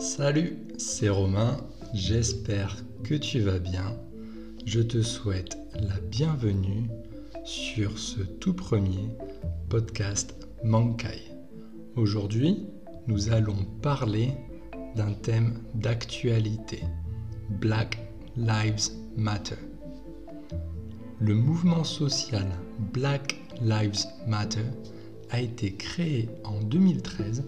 Salut, c'est Romain, j'espère que tu vas bien. Je te souhaite la bienvenue sur ce tout premier podcast Mankai. Aujourd'hui, nous allons parler d'un thème d'actualité, Black Lives Matter. Le mouvement social Black Lives Matter a été créé en 2013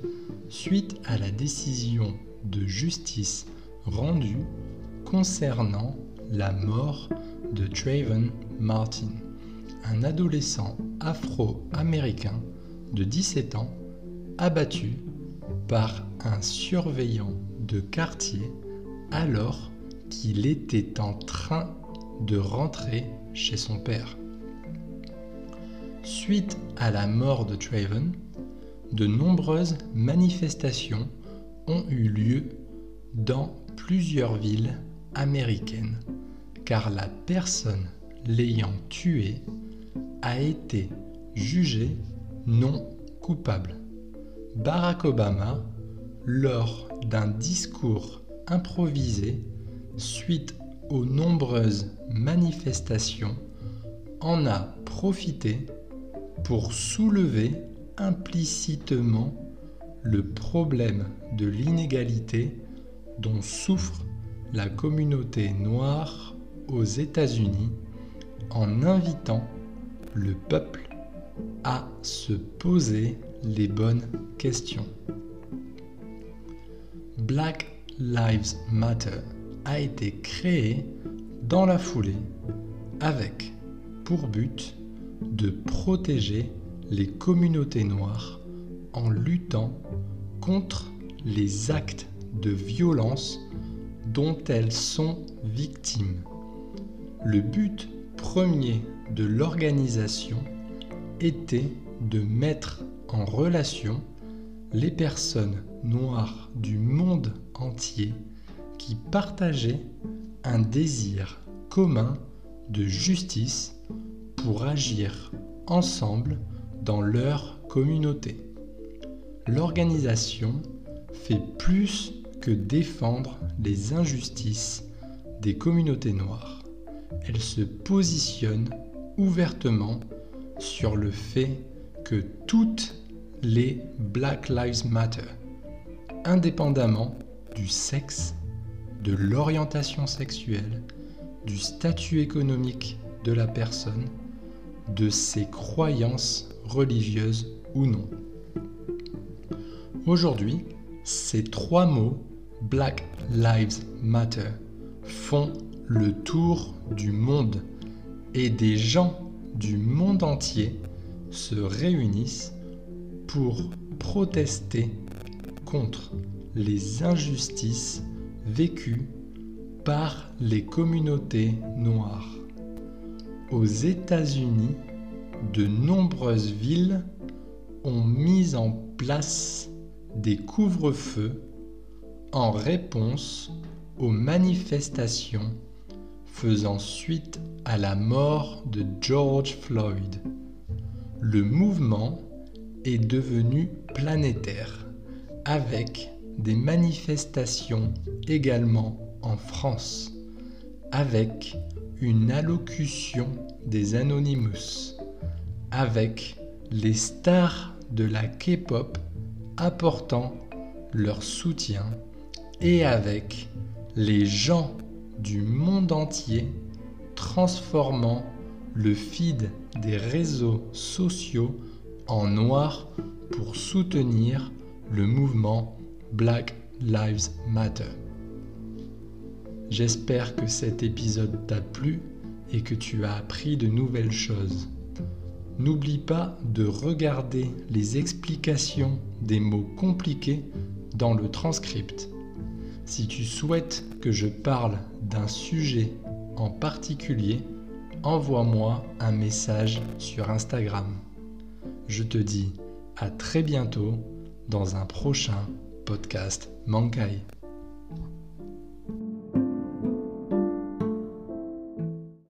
suite à la décision de justice rendue concernant la mort de Trayvon Martin, un adolescent afro-américain de 17 ans abattu par un surveillant de quartier alors qu'il était en train de rentrer chez son père. Suite à la mort de Trayvon, de nombreuses manifestations ont eu lieu dans plusieurs villes américaines, car la personne l'ayant tué a été jugée non coupable. Barack Obama, lors d'un discours improvisé suite aux nombreuses manifestations, en a profité pour soulever implicitement le problème de l'inégalité dont souffre la communauté noire aux États-Unis en invitant le peuple à se poser les bonnes questions. Black Lives Matter a été créé dans la foulée avec pour but de protéger les communautés noires en luttant contre les actes de violence dont elles sont victimes. Le but premier de l'organisation était de mettre en relation les personnes noires du monde entier qui partageaient un désir commun de justice pour agir ensemble dans leur communauté. L'organisation fait plus que défendre les injustices des communautés noires. Elle se positionne ouvertement sur le fait que toutes les Black Lives Matter, indépendamment du sexe, de l'orientation sexuelle, du statut économique de la personne, de ses croyances religieuses ou non. Aujourd'hui, ces trois mots, Black Lives Matter, font le tour du monde et des gens du monde entier se réunissent pour protester contre les injustices vécues par les communautés noires. Aux États-Unis, de nombreuses villes ont mis en place des couvre-feux en réponse aux manifestations faisant suite à la mort de George Floyd. Le mouvement est devenu planétaire avec des manifestations également en France avec une allocution des Anonymous avec les stars de la K-pop apportant leur soutien et avec les gens du monde entier transformant le feed des réseaux sociaux en noir pour soutenir le mouvement Black Lives Matter. J'espère que cet épisode t'a plu et que tu as appris de nouvelles choses. N'oublie pas de regarder les explications des mots compliqués dans le transcript. Si tu souhaites que je parle d'un sujet en particulier, envoie-moi un message sur Instagram. Je te dis à très bientôt dans un prochain podcast Mankai.